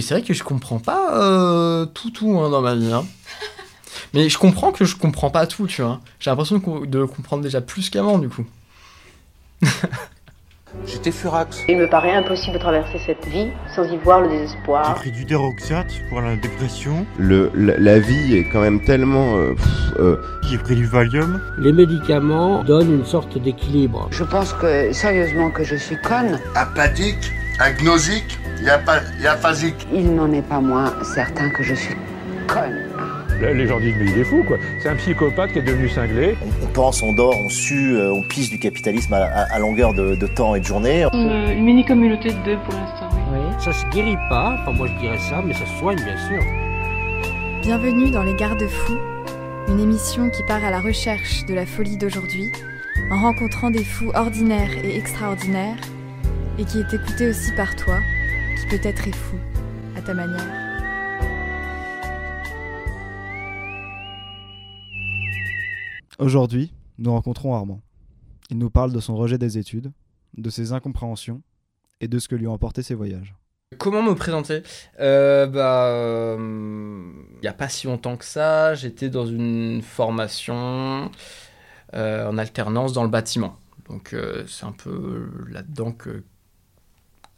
c'est vrai que je comprends pas euh, tout, tout hein, dans ma vie. Hein. Mais je comprends que je comprends pas tout, tu vois. J'ai l'impression de comprendre déjà plus qu'avant, du coup. J'étais furax. Il me paraît impossible de traverser cette vie sans y voir le désespoir. J'ai pris du déroxate pour la dépression. Le, la, vie est quand même tellement... Euh, euh, J'ai pris du Valium. Les médicaments donnent une sorte d'équilibre. Je pense que, sérieusement, que je suis conne. Apathique, agnosique, y aphasique. Il n'en est pas moins certain que je suis conne. Les gens disent mais il est fou quoi. C'est un psychopathe qui est devenu cinglé. On, pense, on dort, on sue, euh, on pisse du capitalisme à, longueur de, temps et de journée. Une, mini-communauté de deux pour l'instant, oui. Ça se guérit pas, enfin moi je dirais ça, mais ça se soigne bien sûr. Bienvenue dans Les Garde-Fous, une émission qui part à la recherche de la folie d'aujourd'hui, en rencontrant des fous ordinaires et extraordinaires, et qui est écoutée aussi par toi, qui peut-être est fou, à ta manière. Aujourd'hui, nous rencontrons Armand. Il nous parle de son rejet des études, de ses incompréhensions et de ce que lui ont apporté ses voyages. Comment me présenter? Euh, Bah, il n'y a pas si longtemps que ça, j'étais dans une formation euh, en alternance dans le bâtiment. Donc euh, c'est un peu là-dedans que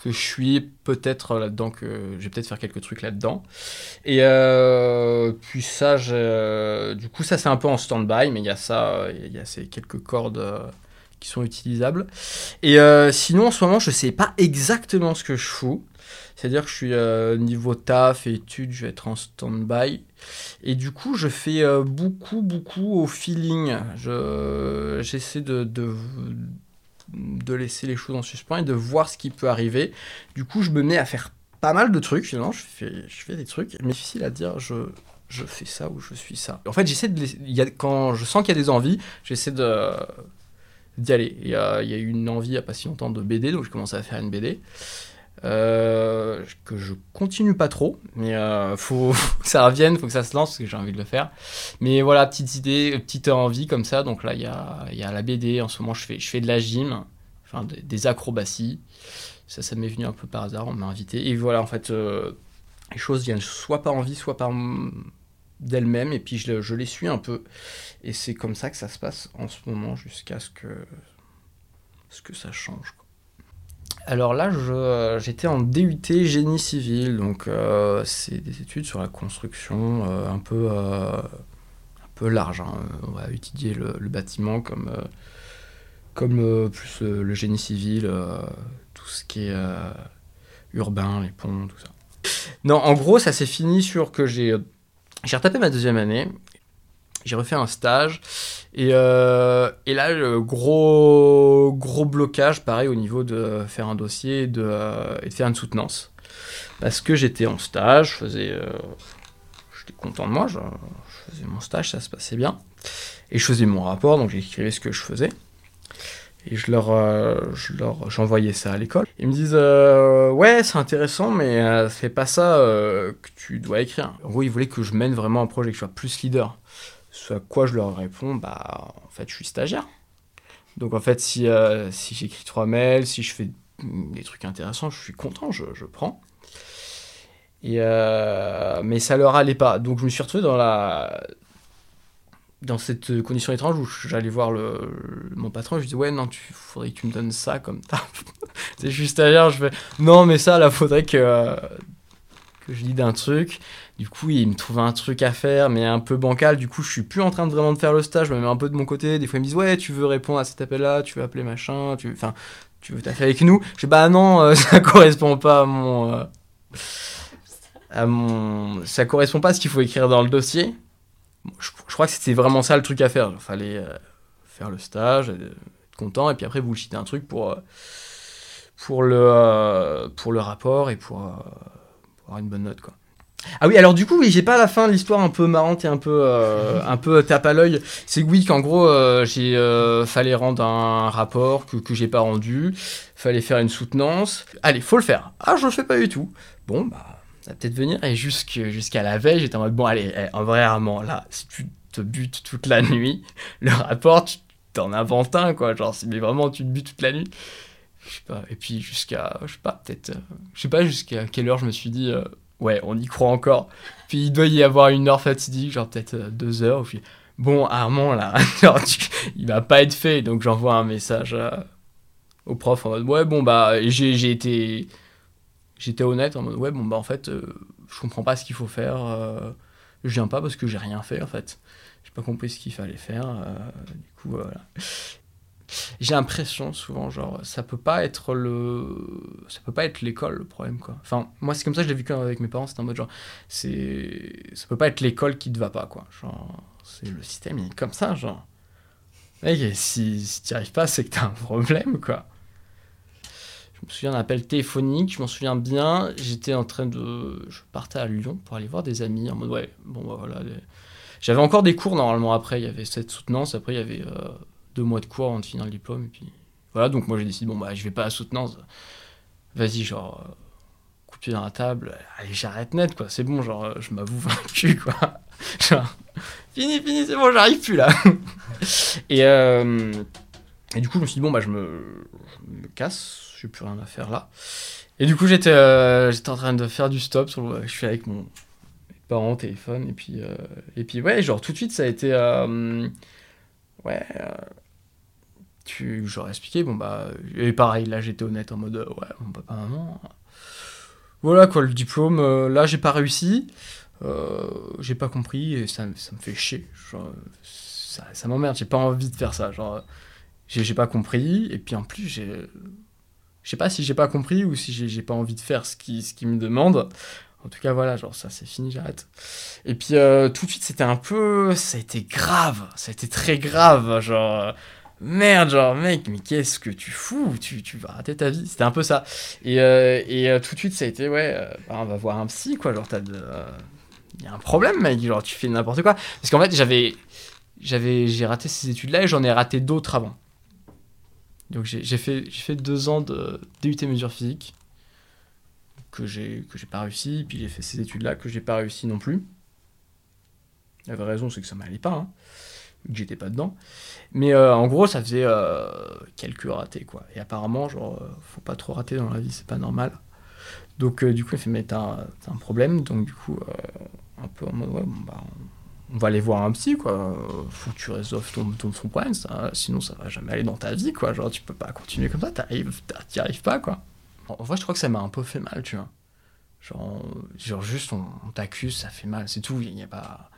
que je suis peut-être là-dedans, que je vais peut-être faire quelques trucs là-dedans. Et euh, puis ça, du coup, ça c'est un peu en stand-by, mais il y a ça, il y a ces quelques cordes euh, qui sont utilisables. Et euh, sinon, en ce moment, je sais pas exactement ce que je fous. C'est-à-dire que je suis niveau taf et études, je vais être en stand-by. Et du coup, je fais beaucoup, beaucoup au feeling. J'essaie de, de de laisser les choses en suspens et de voir ce qui peut arriver. Du coup, je me mets à faire pas mal de trucs, finalement, je fais, des trucs, mais difficile à dire, je, fais ça ou je suis ça. En fait, j'essaie de... Quand je sens qu'il y a des envies, j'essaie d'y aller. Il y, a, il y a eu une envie il n'y a pas si longtemps de BD, donc je commence à faire une BD. Euh, que je continue pas trop, mais euh, faut, que ça revienne, faut que ça se lance parce que j'ai envie de le faire. Mais voilà, petite idée, petite envie comme ça. Donc là, il y a, y a, la BD. En ce moment, je fais, je fais de la gym, enfin des, acrobaties. Ça, ça m'est venu un peu par hasard. On m'a invité. Et voilà, en fait, euh, les choses viennent soit par envie, soit par d'elles-mêmes. Et puis je, je, les suis un peu. Et c'est comme ça que ça se passe en ce moment jusqu'à ce que, ce que ça change. Alors là, j'étais en DUT génie civil, donc euh, c'est des études sur la construction euh, un peu euh, un peu large. Hein. On va étudier le, bâtiment comme comme plus le génie civil, tout ce qui est urbain, les ponts, tout ça. Non, en gros, ça s'est fini sur que j'ai retapé ma deuxième année j'ai refait un stage et, euh, et là le gros gros blocage pareil au niveau de faire un dossier et de, euh, et de faire une soutenance parce que j'étais en stage je faisais euh, j'étais content de moi je, faisais mon stage ça se passait bien et je faisais mon rapport donc j'écrivais ce que je faisais et je leur, je leur j'envoyais ça à l'école. Ils me disent ouais c'est intéressant mais c'est pas ça que tu dois écrire. En gros ils voulaient que je mène vraiment un projet que je sois plus leader. Ce à quoi je leur réponds, bah, en fait, je suis stagiaire. Donc, en fait, si, euh, si j'écris trois mails, si je fais des trucs intéressants, je suis content, je, je prends. Et euh, mais ça leur allait pas. Donc, je me suis retrouvé dans la dans cette condition étrange où j'allais voir le, mon patron je dis ouais non tu faudrait que tu me donnes ça comme ça c'est juste stagiaire je fais non mais ça là faudrait que que je lis d'un truc du coup, il me trouve un truc à faire, mais un peu bancal. Du coup, je suis plus en train de vraiment de faire le stage. Je me mets un peu de mon côté. Des fois, ils me disent Ouais, tu veux répondre à cet appel-là, tu veux appeler machin, tu veux, enfin, tu veux taffer avec nous? Je dis Bah non, euh, ça correspond pas à mon. Euh, à mon... Ça correspond pas à ce qu'il faut écrire dans le dossier. je, crois que c'était vraiment ça le truc à faire. Il fallait euh, faire le stage, être content, et puis après, bullshiter un truc pour, pour, le, pour le rapport et pour, pour avoir une bonne note, quoi. Ah oui, alors du coup, oui, j'ai pas la fin de l'histoire un peu marrante et un peu, euh, un peu tape à l'œil. C'est oui, qu'en gros, euh, j'ai euh, fallait rendre un rapport que, que j'ai pas rendu, fallait faire une soutenance. Allez, faut le faire. Ah, je le fais pas du tout. Bon, bah, ça va peut-être venir. Et jusqu'à la veille, j'étais en mode, bon, allez, eh, en vrai, Armand, là, si tu te butes toute la nuit, le rapport, tu t'en inventes un, quoi. Genre, mais vraiment tu te butes toute la nuit, Je sais pas. Et puis jusqu'à, je sais pas, peut-être, je sais pas jusqu'à quelle heure je me suis dit, ouais, on y croit encore. Puis il doit y avoir une heure fatidique, genre peut-être euh, deux heures. Puis bon, Armand là, il va pas être fait, donc j'envoie un message euh, au prof en mode, ouais, bon bah, j'ai été, j'étais honnête en mode, ouais, bon bah en fait, euh, je comprends pas ce qu'il faut faire. euh, je viens pas parce que j'ai rien fait en fait. J'ai pas compris ce qu'il fallait faire. du coup, voilà. J'ai l'impression souvent, genre, ça peut pas être le, ça peut pas être l'école le problème quoi. Enfin, moi c'est comme ça je l'ai vécu avec mes parents, c'était en mode genre, c'est, ça peut pas être l'école qui te va pas quoi. Genre, c'est le système il est comme ça genre. Si, si t'y arrives pas, c'est que t'as un problème quoi. Je me souviens d'un appel téléphonique, je m'en souviens bien. J'étais en train de. Je partais à Lyon pour aller voir des amis en mode ouais, bon bah voilà. J'avais encore des cours normalement après, il y avait cette soutenance, après il y avait euh, deux mois de cours avant de finir le diplôme. Et puis voilà, donc moi j'ai décidé, bon bah je vais pas à soutenance. Vas-y, genre, euh, coup pied dans la table, allez, j'arrête net quoi, c'est bon, genre, je m'avoue vaincu quoi. genre, fini, fini, c'est bon, j'arrive plus là. et, euh, et du coup, je me suis dit, bon bah je me, je me casse, j'ai plus rien à faire là. Et du coup, j'étais euh, j'étais en train de faire du stop. Sur le- je suis avec mon parents téléphone. Et puis, euh, et puis, ouais, genre tout de suite, ça a été. ouais. J'aurais expliqué, bon bah. Et pareil, là, j'étais honnête en mode, euh, ouais, mon papa, maman. Voilà quoi, le diplôme, euh, là, j'ai pas réussi. euh, j'ai pas compris et ça, ça me fait chier. Genre, ça, m'emmerde, j'ai pas envie de faire ça. Genre, j'ai pas compris. Et puis en plus, j'ai. Je sais pas si j'ai pas compris ou si j'ai pas envie de faire ce qui ce qui me demande. En tout cas, voilà, genre ça c'est fini, j'arrête. Et puis tout de suite, c'était un peu. Ça a été grave. Ça a été très grave. Genre. Merde, genre, mec, mais qu'est-ce que tu fous? Tu, tu vas rater ta vie. C'était un peu ça. Et, euh, et euh, tout de suite, ça a été, ouais, euh, bah, on va voir un psy, quoi. Genre, t'as de. Y a un problème, mec. Genre, tu fais n'importe quoi. Parce qu'en fait, j'avais. j'avais J'ai raté ces études-là et j'en ai raté d'autres avant. Donc j'ai fait, fait deux ans de DUT mesure physique que j'ai pas réussi, puis j'ai fait ces études-là que j'ai pas réussi non plus. La vraie raison, c'est que ça m'allait pas, hein, j'étais pas dedans. Mais euh, en gros, ça faisait euh, quelques ratés, quoi. Et apparemment, genre, euh, faut pas trop rater dans la vie, c'est pas normal. Donc euh, du coup, il fait, mais t'as un- problème, donc du coup, un peu en mode, ouais, bon, bah, on va aller voir un psy, quoi. Faut que tu résolves ton, ton, problème, sinon ça va jamais aller dans ta vie, quoi. Genre, tu peux pas continuer comme ça, t'y arrives pas, quoi. En vrai, je crois que ça m'a un peu fait mal, tu vois. Genre, genre juste, on, on t'accuse, ça fait mal, c'est tout, il n'y a pas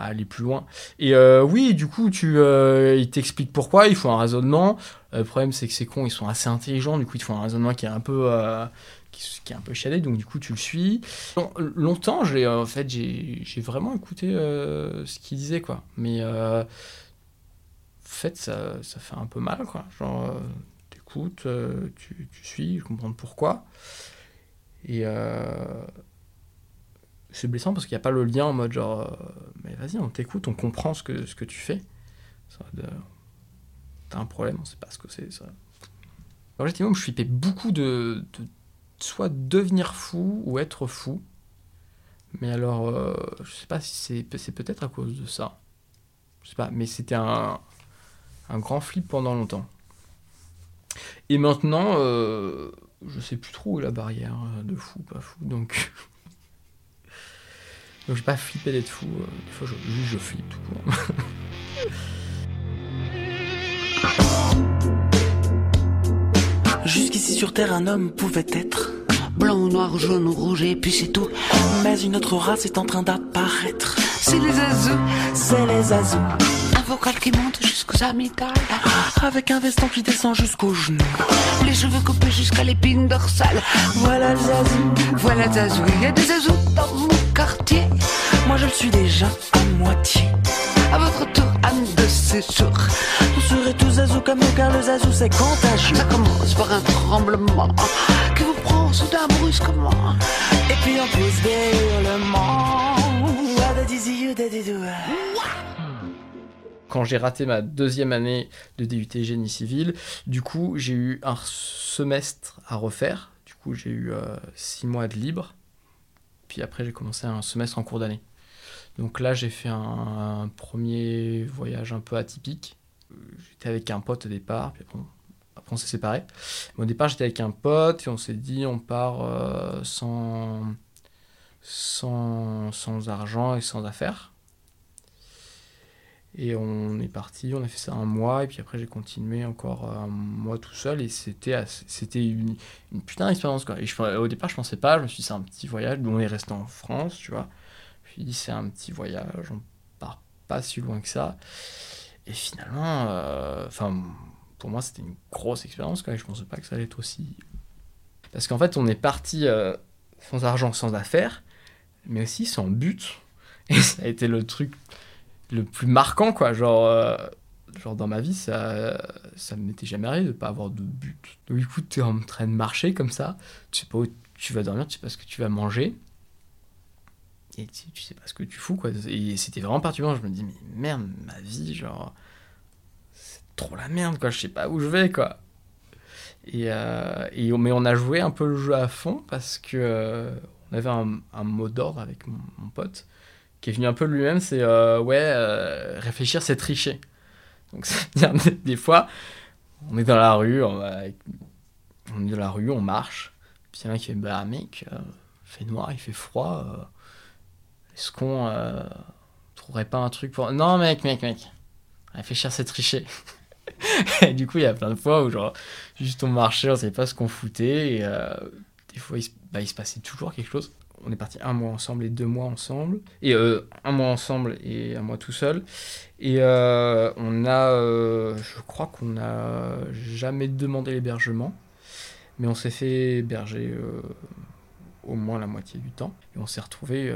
aller plus loin. Et euh, oui, du coup, tu, euh, ils pourquoi, ils font un raisonnement. Le problème, c'est que ces cons, ils sont assez intelligents, du coup, ils font un raisonnement qui est un peu, euh, qui, est un peu chialé, donc du coup, tu le suis. Long- longtemps, j'ai, euh, en fait, j'ai, j'ai vraiment écouté ce qu'ils disaient, quoi. Mais en fait, ça, ça fait un peu mal, quoi. Genre, t'écoutes, tu, tu suis, je comprends pourquoi. Et c'est blessant parce qu'il n'y a pas le lien en mode genre, euh, mais vas-y, on t'écoute, on comprend ce que, ce que tu fais. T'as un problème, on sait pas ce que c'est. Ça. Alors, effectivement, je flippais beaucoup de, de soit devenir fou ou être fou. Mais alors, euh, je sais pas si c'est, peut-être à cause de ça. Je sais pas, mais c'était un, un grand flip pendant longtemps. Et maintenant, euh, je sais plus trop où est la barrière de fou, pas fou, donc. donc j'ai pas flippé d'être fou, euh, des fois je, je flippe tout court. Jusqu'ici sur Terre, un homme pouvait être blanc, noir, jaune, rouge et puis c'est tout. Mais une autre race est en train d'apparaître. C'est les azous, c'est les azous. Un vocal qui monte jusqu'aux amygdales. Avec un veston qui descend jusqu'aux genoux. Les cheveux coupés jusqu'à l'épine dorsale. Voilà le zazou, voilà le zazou. Il y a des azous dans mon quartier. Moi je le suis déjà à moitié. À votre tour, âme de séjour. Vous serez tous zazou comme nous, car le zazou c'est contagieux. Ça commence par un tremblement qui vous prend soudain brusquement. Et puis on pousse des hurlements. Quand j'ai raté ma deuxième année de DUT génie civil, du coup j'ai eu un semestre à refaire. Du coup j'ai eu euh, six mois de libre. Puis après j'ai commencé un semestre en cours d'année. Donc là j'ai fait un, premier voyage un peu atypique. J'étais avec un pote au départ, puis bon, après on s'est séparés. Mais au départ, j'étais avec un pote et on s'est dit, on part euh, sans, sans argent et sans affaires. Et on est parti, on a fait ça un mois, et puis après j'ai continué encore un mois tout seul, et c'était c'était une, putain d'expérience quoi. Et au départ je pensais pas, je me suis dit c'est un petit voyage, on est resté en France, tu vois. Je me suis dit c'est un petit voyage, on part pas si loin que ça. Et finalement, euh, enfin pour moi c'était une grosse expérience quoi, et je pensais pas que ça allait être aussi... Parce qu'en fait on est parti euh, sans argent, sans affaires, mais aussi sans but. Et ça a été le truc le plus marquant, quoi. Genre, euh, genre dans ma vie, ça, ça m'était jamais arrivé de pas avoir de but. Donc, du coup, tu es en train de marcher comme ça, tu sais pas où tu vas dormir, tu sais pas ce que tu vas manger. Et tu, tu sais pas ce que tu fous, quoi. Et c'était vraiment particulier. Je me dis, mais merde, ma vie, genre, c'est trop la merde, quoi. Je sais pas où je vais, quoi. Et, euh, mais on a joué un peu le jeu à fond parce que euh, on avait un, mot d'ordre avec mon pote qui est venu un peu lui-même, c'est euh, ouais, euh, réfléchir, c'est tricher. Donc, c'est-à-dire, des, fois, on est dans la rue, on, on est dans la rue, on marche, puis il y en a qui fait Bah, mec, euh, fait noir, il fait froid, euh, est-ce qu'on trouverait pas un truc pour. Non, mec, mec, mec, réfléchir, c'est tricher. et du coup, il y a plein de fois où, genre, juste on marchait, on savait pas ce qu'on foutait, et des fois, il bah, il se passait toujours quelque chose on est parti un mois ensemble et deux mois ensemble. Et euh, un mois ensemble et un mois tout seul. Et euh, on a, euh, je crois qu'on n'a jamais demandé l'hébergement, mais on s'est fait héberger au moins la moitié du temps. Et on s'est retrouvé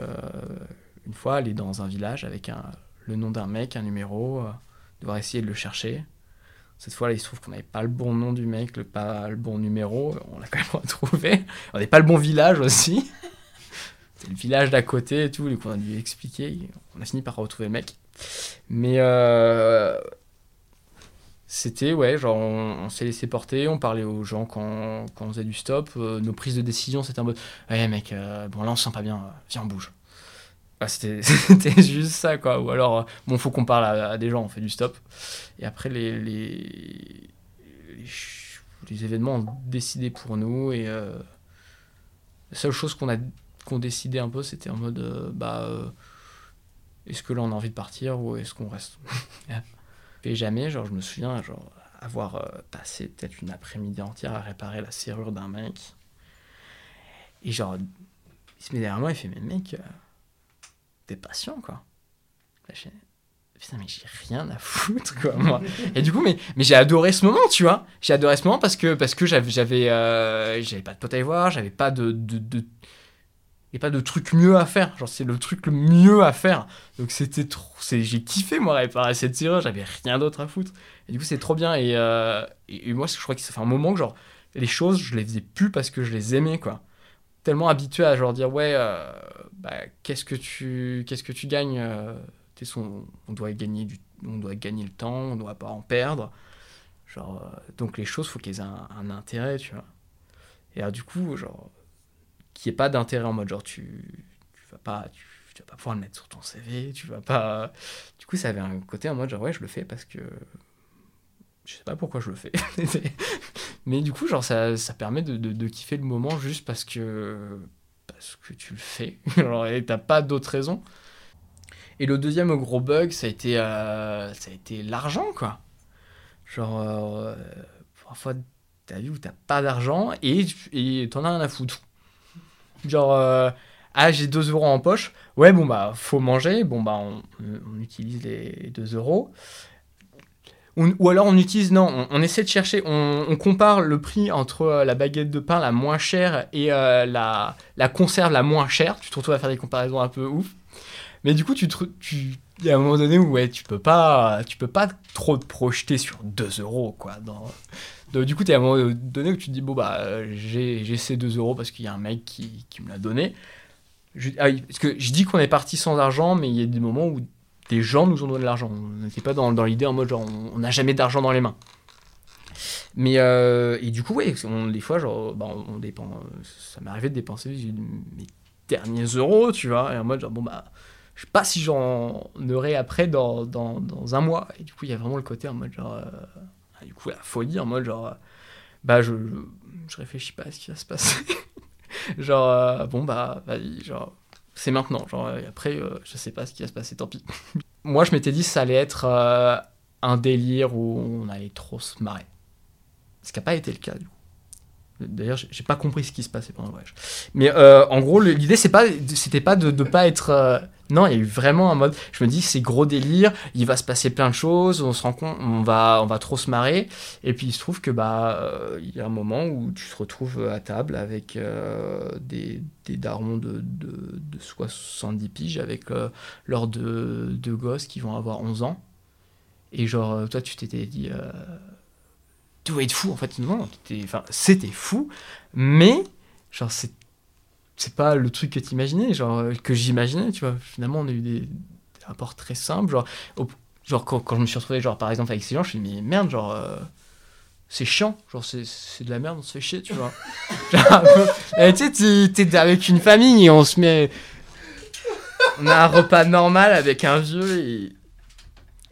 une fois aller dans un village avec un, le nom d'un mec, un numéro, devoir essayer de le chercher. Cette fois-là, il se trouve qu'on n'avait pas le bon nom du mec, le, pas le bon numéro. On l'a quand même retrouvé. On n'avait pas le bon village aussi. C'était le village d'à côté et tout, et qu'on a dû expliquer. On a fini par retrouver le mec. Mais euh, c'était, ouais, genre, on, s'est laissé porter, on parlait aux gens quand, on faisait du stop. Euh, nos prises de décision, c'était un mode Ouais, mec, euh, bon, là, on se sent pas bien, viens, on bouge. C'était juste ça, quoi. Ou alors, bon, faut qu'on parle à, des gens, on fait du stop. Et après, les, les, les, les événements ont décidé pour nous, et la seule chose qu'on a qu'on décidait un peu, c'était en mode euh, bah euh, est-ce que là on a envie de partir ou est-ce qu'on reste Et jamais, genre je me souviens genre avoir euh, passé peut-être une après-midi entière à réparer la serrure d'un mec. Et genre il se met derrière moi et fait mais mec t'es patient quoi. Là, Putain, mais j'ai rien à foutre, quoi, moi. Et du coup, mais, mais j'ai adoré ce moment, tu vois. J'ai adoré ce moment parce que, parce que j'avais, j'avais, euh, j'avais pas de pote à y voir, j'avais pas de, de, de, et pas de truc mieux à faire. Genre, c'est le truc le mieux à faire. Donc, c'était trop. J'ai kiffé, moi, réparer cette serrure. J'avais rien d'autre à foutre. Et du coup, c'est trop bien. Et, euh, et, et moi, je crois que ça fait un moment que, genre, les choses, je les faisais plus parce que je les aimais, quoi. Tellement habitué à, genre, dire, ouais, euh, bah, qu'est-ce que tu, qu'est-ce que tu gagnes euh, t'es son- on doit gagner du, on doit gagner le temps, on doit pas en perdre. Genre, donc les choses, faut qu'elles aient un, un intérêt, tu vois. Et alors, du coup, genre, n'y ait pas d'intérêt en mode genre tu, tu vas pas tu, vas pas pouvoir le mettre sur ton CV tu vas pas du coup ça avait un côté en mode genre ouais je le fais parce que je sais pas pourquoi je le fais. Mais du coup genre ça, ça permet de, de, kiffer le moment juste parce que parce que tu le fais. Genre, et t'as pas d'autre raison. Et le deuxième gros bug ça a été euh, ça a été l'argent quoi. Genre euh, parfois ta vie où t'as pas d'argent et et t'en as rien à foutre Genre, euh, ah, j'ai 2 euros en poche. Ouais, bon, bah, faut manger. Bon, bah, on, utilise les 2 euros. Ou alors, on utilise, non, on, essaie de chercher, on, compare le prix entre euh, la baguette de pain la moins chère et euh, la, la conserve la moins chère. Tu te retrouves à faire des comparaisons un peu ouf. Mais du coup, tu, il y a un moment donné où ouais, tu peux pas, tu peux pas trop te projeter sur 2 euros, quoi. Dans... Du coup, tu à un moment donné où tu te dis, bon, bah, j'ai ces 2 euros parce qu'il y a un mec qui, qui me l'a donné. Ah parce que je dis qu'on est parti sans argent, mais il y a des moments où des gens nous ont donné de l'argent. On n'était pas dans, dans l'idée en mode genre, on n'a jamais d'argent dans les mains. Mais, euh, et du coup, ouais, des fois, genre, bah, on, on ça m'est arrivé de dépenser mes derniers euros, tu vois, et en mode genre, bon, bah, je sais pas si j'en aurai après dans, dans, dans un mois. Et du coup, il y a vraiment le côté en mode genre, euh, ah, du coup, la folie, en mode genre, euh, bah je, je réfléchis pas à ce qui va se passer. genre, euh, bon, bah, vas-y, genre, c'est maintenant. Genre, après, euh, je sais pas ce qui va se passer, tant pis. Moi, je m'étais dit ça allait être euh, un délire où on allait trop se marrer. Ce qui n'a pas été le cas, du coup. D'ailleurs, j'ai pas compris ce qui se passait pendant le voyage. Mais en gros, l'idée, c'est pas, c'était pas de ne pas être. Non, il y a eu vraiment un mode. Je me dis, c'est gros délire, il va se passer plein de choses, on se rend compte, on va, on va trop se marrer. Et puis il se trouve que bah, euh, il y a un moment où tu te retrouves à table avec euh, des, des darons de, de, de 70 piges, avec euh, leurs deux, gosses qui vont avoir 11 ans. Et genre, euh, toi, tu t'étais dit. euh, tu dois être fou en fait non c'était fou mais genre c'est c'est pas le truc que t'imaginais genre euh, que j'imaginais tu vois finalement on a eu des, rapports très simples genre genre quand, quand je me suis retrouvé genre par exemple avec ces gens je me suis dit mais merde genre euh, c'est chiant genre c'est de la merde on se fait chier tu vois Genre, Eh, tu sais t'es- avec une famille et on se met on a un repas normal avec un vieux et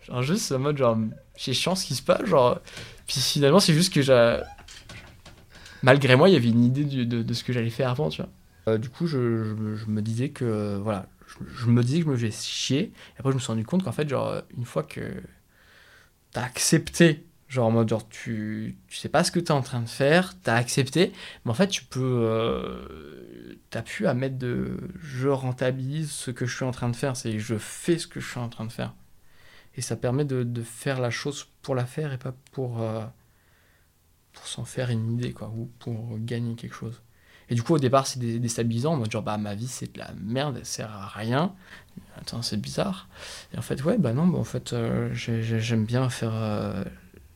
genre juste en mode genre c'est chiant ce qui se passe genre puis finalement, c'est juste que j'ai. Malgré moi, il y avait une idée de, de ce que j'allais faire avant, tu vois. Euh, du coup, je, me disais que. euh, voilà. Je, me disais que je me faisais chier. Et après, je me suis rendu compte qu'en fait, genre, une fois que t'as accepté, genre en mode, genre, tu, tu sais pas ce que t'es en train de faire, t'as accepté, mais en fait, tu peux. Euh, t'as pu à mettre de. Je rentabilise ce que je suis en train de faire, c'est je fais ce que je suis en train de faire. Et ça permet de, faire la chose pour la faire et pas pour, pour s'en faire une idée, quoi, ou pour gagner quelque chose. Et du coup, au départ, c'est dé- déstabilisant, mode genre, bah, ma vie, c'est de la merde, elle sert à rien. Attends, c'est bizarre. Et en fait, ouais, bah non, bah, en fait, euh, j'ai- j'ai- j'aime bien faire. euh,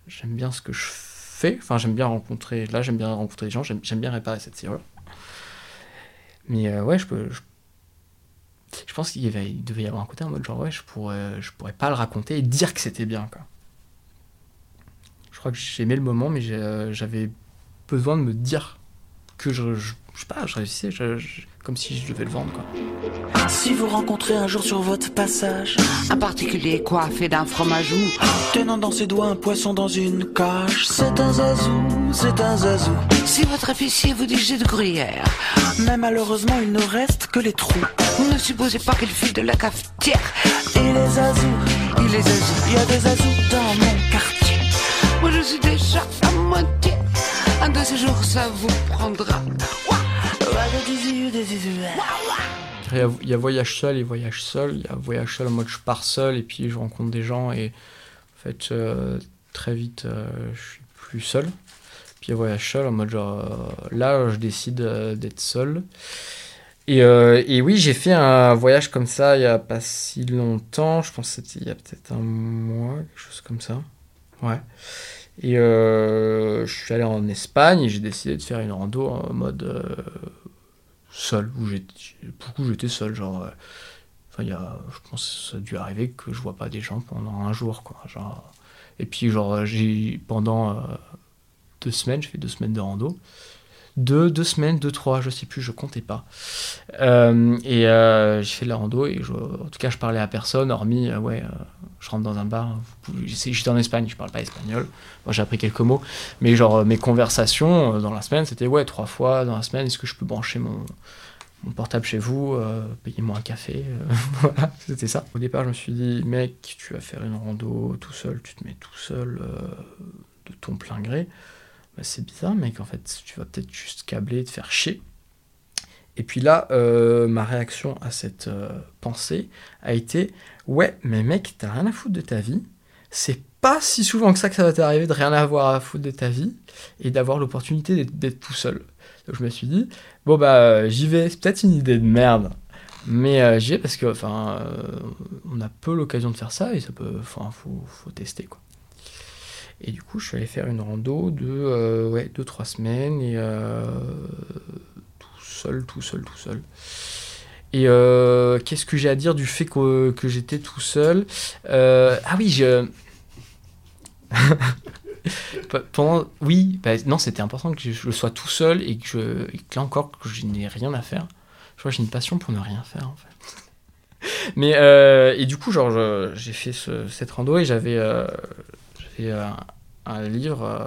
j'aime bien ce que je fais. Enfin, j'aime bien rencontrer. Là, j'aime bien rencontrer les gens, j'aime bien réparer cette serrure. Mais euh, ouais, je peux. Je, pense qu'il devait y avoir un côté en mode genre, ouais, je pourrais, je pourrais pas le raconter et dire que c'était bien, quoi. Je crois que j'aimais le moment, mais j'avais besoin de me dire que je, je sais pas, je réussissais, je- je- comme si je devais le vendre, quoi. Si vous rencontrez un jour sur votre passage Un particulier coiffé d'un fromage mou, tenant dans ses doigts un poisson dans une cage, c'est un zazou, c'est un zazou. si votre officier vous dit j'ai de gruyère, Mais malheureusement, il ne reste que les trous. ne supposez pas qu'il file de la cafetière. Et les zazous, Il les azous. il y a des zazous dans mon quartier. Moi je suis déjà à moitié. Un de ces jours ça vous prendra. Il y, a, voyage seul et voyage seul. Il y a voyage seul en mode je pars seul et puis je rencontre des gens et en fait euh, très vite euh, je suis plus seul. Puis il y a voyage seul en mode genre euh, là je décide d'être seul. Et, et oui j'ai fait un voyage comme ça il y a pas si longtemps. Je pense c'était il y a peut-être un mois quelque chose comme ça. Ouais. Et je suis allé en Espagne et j'ai décidé de faire une rando en mode seul, où beaucoup j'étais seul, genre, euh, enfin, il je pense ça a dû arriver que je vois pas des gens pendant un jour, quoi, genre, et puis, genre, j'ai, pendant euh, deux semaines, j'ai fait deux semaines de rando, deux, deux semaines, deux, trois, je sais plus, je comptais pas, Euh, et euh, j'ai fait de la rando, et en tout cas, je parlais à personne, hormis, euh, ouais, euh, je rentre dans un bar, pouvez- j'étais en Espagne, je parle pas espagnol, moi j'ai appris quelques mots, mais genre mes conversations dans la semaine, c'était ouais, trois fois dans la semaine, est-ce que je peux brancher mon, mon portable chez vous, payez-moi un café, voilà, c'était ça. Au départ, je me suis dit, mec, tu vas faire une rando tout seul, tu te mets tout seul de ton plein gré. Bah, c'est bizarre, mec, en fait, tu vas peut-être juste câbler te faire chier. Et puis là, euh, ma réaction à cette euh, pensée a été, ouais, mais mec, t'as rien à foutre de ta vie, c'est pas si souvent que ça que ça va t'arriver de rien avoir à foutre de ta vie et d'avoir l'opportunité d'être- tout seul. Donc je me suis dit, bon bah j'y vais, c'est peut-être une idée de merde, mais euh, j'y vais parce que enfin on a peu l'occasion de faire ça et ça peut, enfin faut, faut tester quoi. Et du coup je suis allé faire une rando de euh, ouais deux trois semaines et euh, tout seul, tout seul, tout seul. Et euh, qu'est-ce que j'ai à dire du fait que, que j'étais tout seul? Euh, Ah oui, je... Pe- Pendant... Oui, bah, non, c'était important que je sois tout seul et que, je... et que là encore, que je n'ai rien à faire. Je crois que j'ai une passion pour ne rien faire, en fait. Mais, euh, et du coup, genre, j'ai fait ce- cette rando et j'avais euh, j'avais, euh, un livre euh,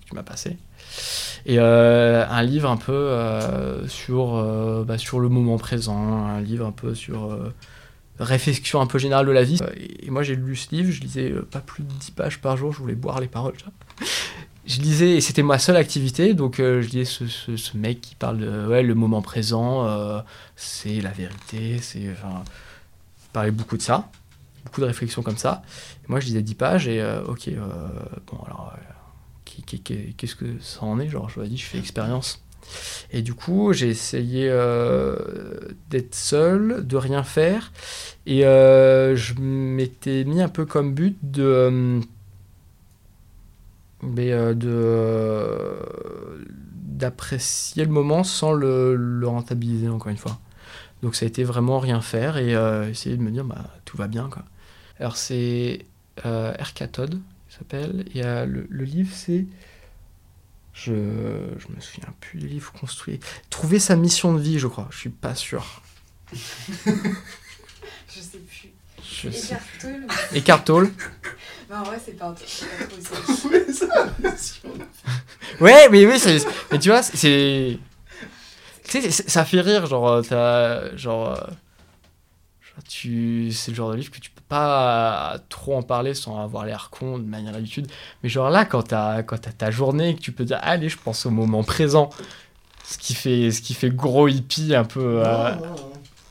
que tu m'as passé. Et un livre un peu sur, bah, sur le moment présent, un livre un peu sur réflexion un peu générale de la vie. Et moi, j'ai lu ce livre, je lisais pas plus de 10 pages par jour, je voulais boire les paroles. Je lisais, et c'était ma seule activité, donc je lisais ce, ce, mec qui parle de ouais, le moment présent, c'est la vérité, c'est. Enfin, parlait beaucoup de ça, beaucoup de réflexions comme ça. Moi, je lisais 10 pages, et ok, bon, alors, qu'est-ce que ça en est Genre, je me dis, je fais expérience. Et du coup, j'ai essayé euh, d'être seul, de rien faire. Et euh, je m'étais mis un peu comme but. Euh, de d'apprécier le moment sans le, le, rentabiliser encore une fois. Donc ça a été vraiment rien faire et essayer de me dire bah tout va bien quoi. Alors c'est euh, Ercatode, il s'appelle. Et le, le livre c'est je, je me souviens plus du livre construit. Trouver sa mission de vie, je crois. Je suis pas sûr. je sais plus. Je Eckhart Tolle. Eckhart Tolle. bah ouais, c'est pas un Trouver sa mission de vie. Ouais, mais oui, mais tu vois, c'est. Tu sais, ça fait rire, genre, t'as. Genre. Tu... C'est le genre de livre que tu pas trop en parler sans avoir l'air con de manière d'habitude. Mais genre là, quand t'as quand ta journée, que tu peux dire allez, je pense au moment présent, ce qui fait ce qui fait gros hippie un peu. Euh,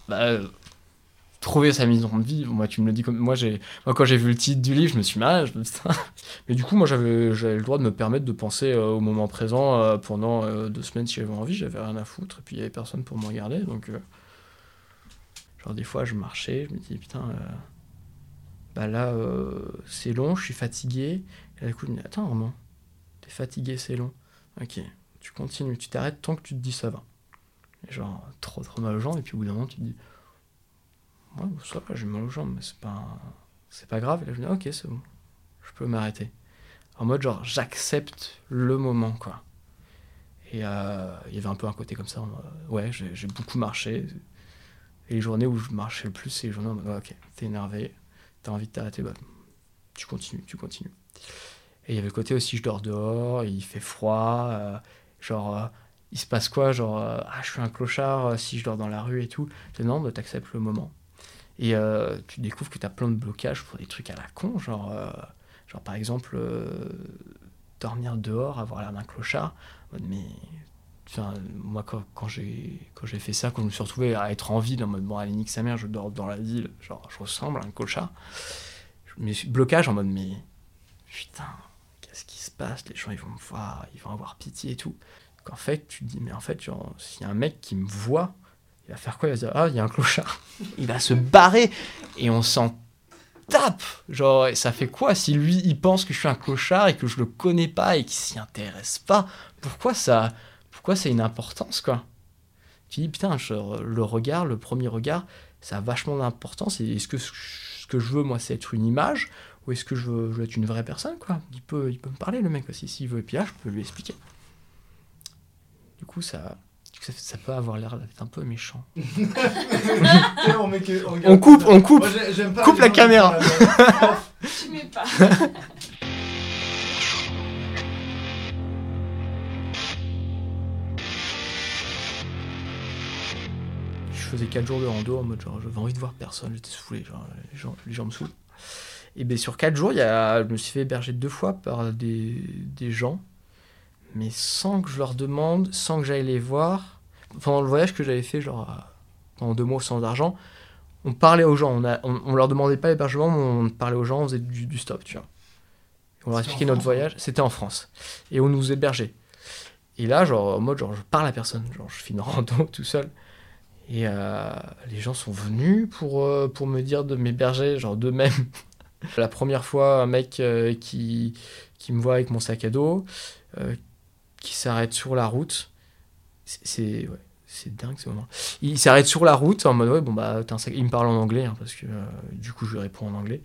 bah, trouver sa maison de vie. Moi, tu me le dis comme moi. J'ai moi quand j'ai vu le titre du livre, je me suis mal. Je me... Mais du coup, moi, j'avais le droit de me permettre de penser euh, au moment présent euh, pendant deux semaines si j'avais envie. J'avais rien à foutre et puis il y avait personne pour me regarder. Donc, genre des fois, je marchais, je me dis putain bah là, euh, c'est long, je suis fatigué. Et là, du coup, je me dis, attends, Armand, t'es fatigué, c'est long. Ok, tu continues, tu t'arrêtes tant que tu te dis ça va. Et genre, trop trop mal aux jambes, et puis au bout d'un moment, tu te dis, ouais, ça va, j'ai mal aux jambes, mais c'est pas, c'est pas grave. Et là, je me dis, ok, c'est bon, je peux m'arrêter. En mode, genre, j'accepte le moment, quoi. Et euh, il y avait un peu un côté comme ça, ouais, j'ai beaucoup marché. Et les journées où je marchais le plus, c'est les journées où, ok, t'es énervé, t'as envie de t'arrêter, bah, tu continues, tu continues. Et il y avait le côté aussi, je dors dehors, il fait froid, euh, genre, euh, il se passe quoi Genre, euh, ah, je suis un clochard si je dors dans la rue et tout. Non, bah, t'acceptes le moment. Et tu découvres que t'as plein de blocages pour des trucs à la con, genre, genre par exemple, dormir dehors, avoir l'air d'un clochard. Mais Moi, quand, quand j'ai fait ça, quand je me suis retrouvé à être en ville, en mode bon, allez, nique sa mère, je dors dans la ville, genre, je ressemble à un clochard. Mais blocage en mode, mais putain, qu'est-ce qui se passe? Les gens, ils vont me voir, ils vont avoir pitié et tout. Qu'en fait, tu te dis, mais en fait, s'il y a un mec qui me voit, il va faire quoi? Il va dire, ah, il y a un clochard. il va se barrer et on s'en tape. Genre, ça fait quoi si lui, il pense que je suis un clochard et que je le connais pas et qu'il s'y intéresse pas? Pourquoi ça pourquoi c'est une importance, quoi Tu dis, putain, le regard, le premier regard, ça a vachement d'importance. Est-ce que ce que je veux, moi, c'est être une image ou est-ce que je veux, être une vraie personne, quoi? Il peut, il peut me parler, le mec, aussi, s'il veut. Et puis là, je peux lui expliquer. Du coup, ça, ça, peut avoir l'air d'être un peu méchant. on, coupe, on coupe, coupe la caméra. tu mets pas. faisais 4 jours de rando en mode genre j'avais envie de voir personne, j'étais saoulé, genre les gens, les gens me saoulent. Et bien sur 4 jours, y a, je me suis fait héberger deux fois par des, des gens, mais sans que je leur demande, sans que j'aille les voir. Pendant le voyage que j'avais fait, genre pendant deux mois sans argent, on parlait aux gens, on, a, on, leur demandait pas l'hébergement, mais on parlait aux gens, on faisait du, stop, tu vois. On leur expliquait notre voyage, c'était en France. Et on nous hébergeait. Et là, genre, en mode, genre, je parle à personne, genre, je fais une rando tout seul. Et euh, les gens sont venus pour, euh, pour me dire de m'héberger, genre d'eux-mêmes. La première fois, un mec euh, qui, qui me voit avec mon sac à dos, qui s'arrête sur la route. C'est c'est dingue ce moment. Il s'arrête sur la route en mode ouais, bon bah, un sac... il me parle en anglais, hein, parce que du coup, je lui réponds en anglais.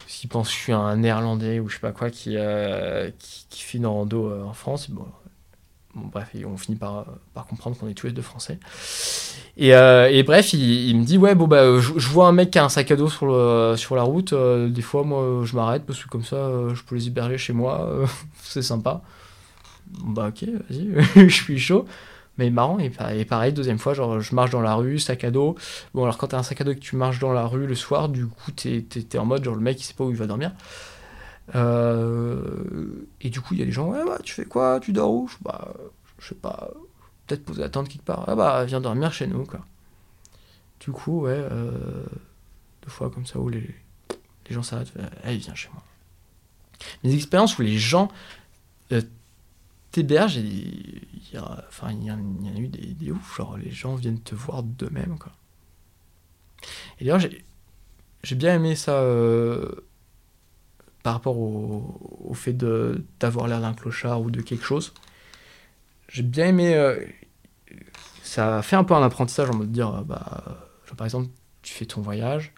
Parce qu'il pense que je suis un néerlandais ou je sais pas quoi qui, qui, qui, fait une rando en France. Bon, bref, on finit par, comprendre qu'on est tous les deux français. Et, euh, bref, il, me dit Ouais, bon, bah, je, vois un mec qui a un sac à dos sur, sur la route. Euh, des fois, moi, je m'arrête parce que comme ça, euh, je peux les héberger chez moi. c'est sympa. Bah ok, vas-y, je suis chaud. Mais marrant, et, pareil, deuxième fois, genre, je marche dans la rue, sac à dos. Bon, alors quand t'as un sac à dos et que tu marches dans la rue le soir, du coup, t'es es, en mode, genre, le mec, il sait pas où il va dormir. Euh, et du coup, il y a des gens, ouais, bah, tu fais quoi? Tu dors où? Bah, je sais pas, peut-être poser la tente quelque part. Ah bah, viens dormir chez nous, quoi. Du coup, ouais, euh, deux fois comme ça où les, les gens s'arrêtent, allez, viens chez moi. Les expériences où les gens euh, t'hébergent, il y, enfin, y, en a eu des, des ouf, genre les gens viennent te voir d'eux-mêmes, quoi. Et d'ailleurs, j'ai bien aimé ça euh, par rapport au, au fait d'avoir l'air d'un clochard ou de quelque chose. J'ai bien aimé. Euh, ça fait un peu un apprentissage en mode dire, bah, par exemple, tu fais ton voyage,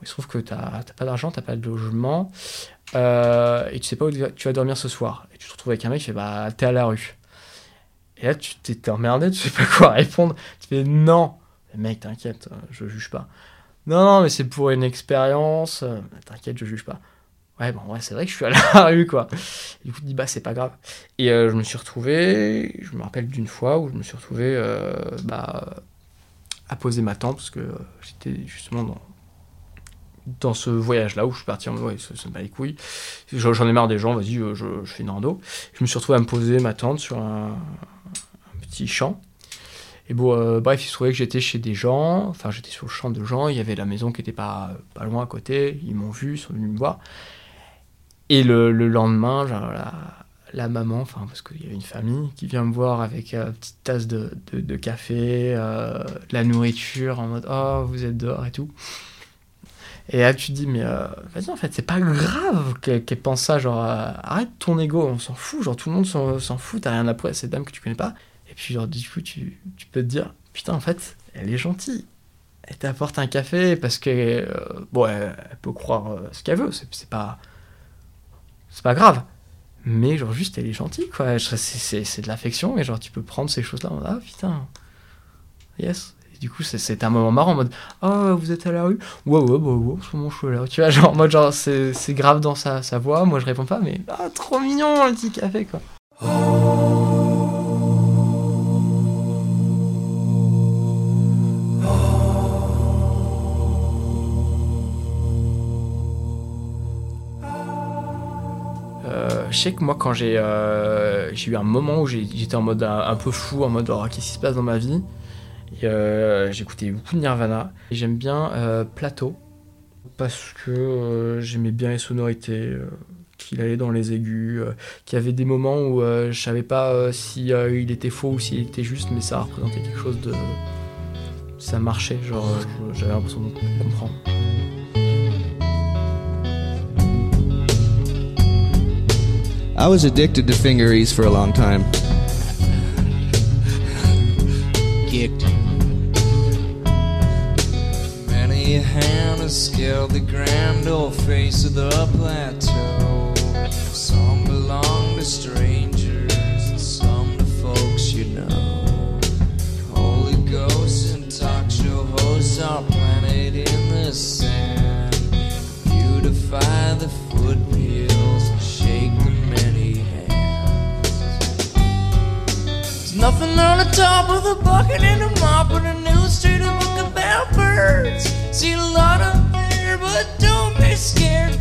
il se trouve que tu n'as pas d'argent, tu n'as pas de logement, euh, et tu sais pas où tu vas dormir ce soir. Et tu te retrouves avec un mec qui fait bah t'es à la rue. Et là tu t'es emmerdé, tu sais pas quoi répondre. Tu fais non. mec, t'inquiète, je juge pas. Non, non, mais c'est pour une expérience. T'inquiète, je juge pas. Ouais, bon, ouais, c'est vrai que je suis à la rue, quoi. Et du coup, dis, bah, c'est pas grave. Et euh, je me suis retrouvé, je me rappelle d'une fois où je me suis retrouvé, euh, bah, à poser ma tente, parce que j'étais justement dans, dans ce voyage-là où je suis parti en mode, ouais, ça, me bat les couilles. J'en ai marre des gens, vas-y, euh, je, fais une rando. Je me suis retrouvé à me poser ma tente sur un, petit champ. Et bon, euh, bref, il se trouvait que j'étais chez des gens, enfin, j'étais sur le champ de gens, il y avait la maison qui était pas, pas loin à côté, ils m'ont vu, ils sont venus me voir. Et le, lendemain, genre, la, la maman, enfin, parce qu'il y a une famille qui vient me voir avec une petite tasse de, de, café, euh, la nourriture, en mode, oh, vous êtes dehors et tout. Et là, tu te dis, mais euh, vas-y, en fait, c'est pas grave qu'elle pense ça. Genre, euh, arrête ton ego, on s'en fout. Genre, tout le monde s'en fout, t'as rien à à cette dame que tu connais pas. Et puis, genre, du coup, tu, tu peux te dire, putain, en fait, elle est gentille. Elle t'apporte un café parce que, euh, bon, elle, peut croire ce qu'elle veut, c'est pas. C'est pas grave. Mais, genre, juste, elle est gentille, quoi. C'est de l'affection, et genre, tu peux prendre ces choses-là. Ah, putain. Yes du coup, c'est un moment marrant en mode Oh, vous êtes à la rue? Ouais, ouais, bah, ouais, c'est mon chou là. Tu vois, genre, en mode, genre, c'est grave dans sa, sa voix. Moi, je réponds pas, mais ah, trop mignon, un petit café, quoi. Sais que moi, quand j'ai euh, eu un moment où j'étais en mode un, peu fou, en mode oh, qu'est-ce qui se passe dans ma vie? Euh, j'écoutais beaucoup de Nirvana. J'aime bien euh, Plateau parce que j'aimais bien les sonorités, qu'il allait dans les aigus, qu'il y avait des moments où je savais pas si il était faux ou s'il était juste, mais ça représentait quelque chose de. Ça marchait, genre j'avais l'impression de comprendre. I was addicted to fingeries for a long time. Kicked. hand has scaled the grand old face of the plateau. Some belong to strangers, and some to folks you know. Holy ghosts and talk show hosts are planted in the sand. Beautify the Nothing on the top of the bucket and a mop with a new street book about birds. See a lot of fear, but don't be scared.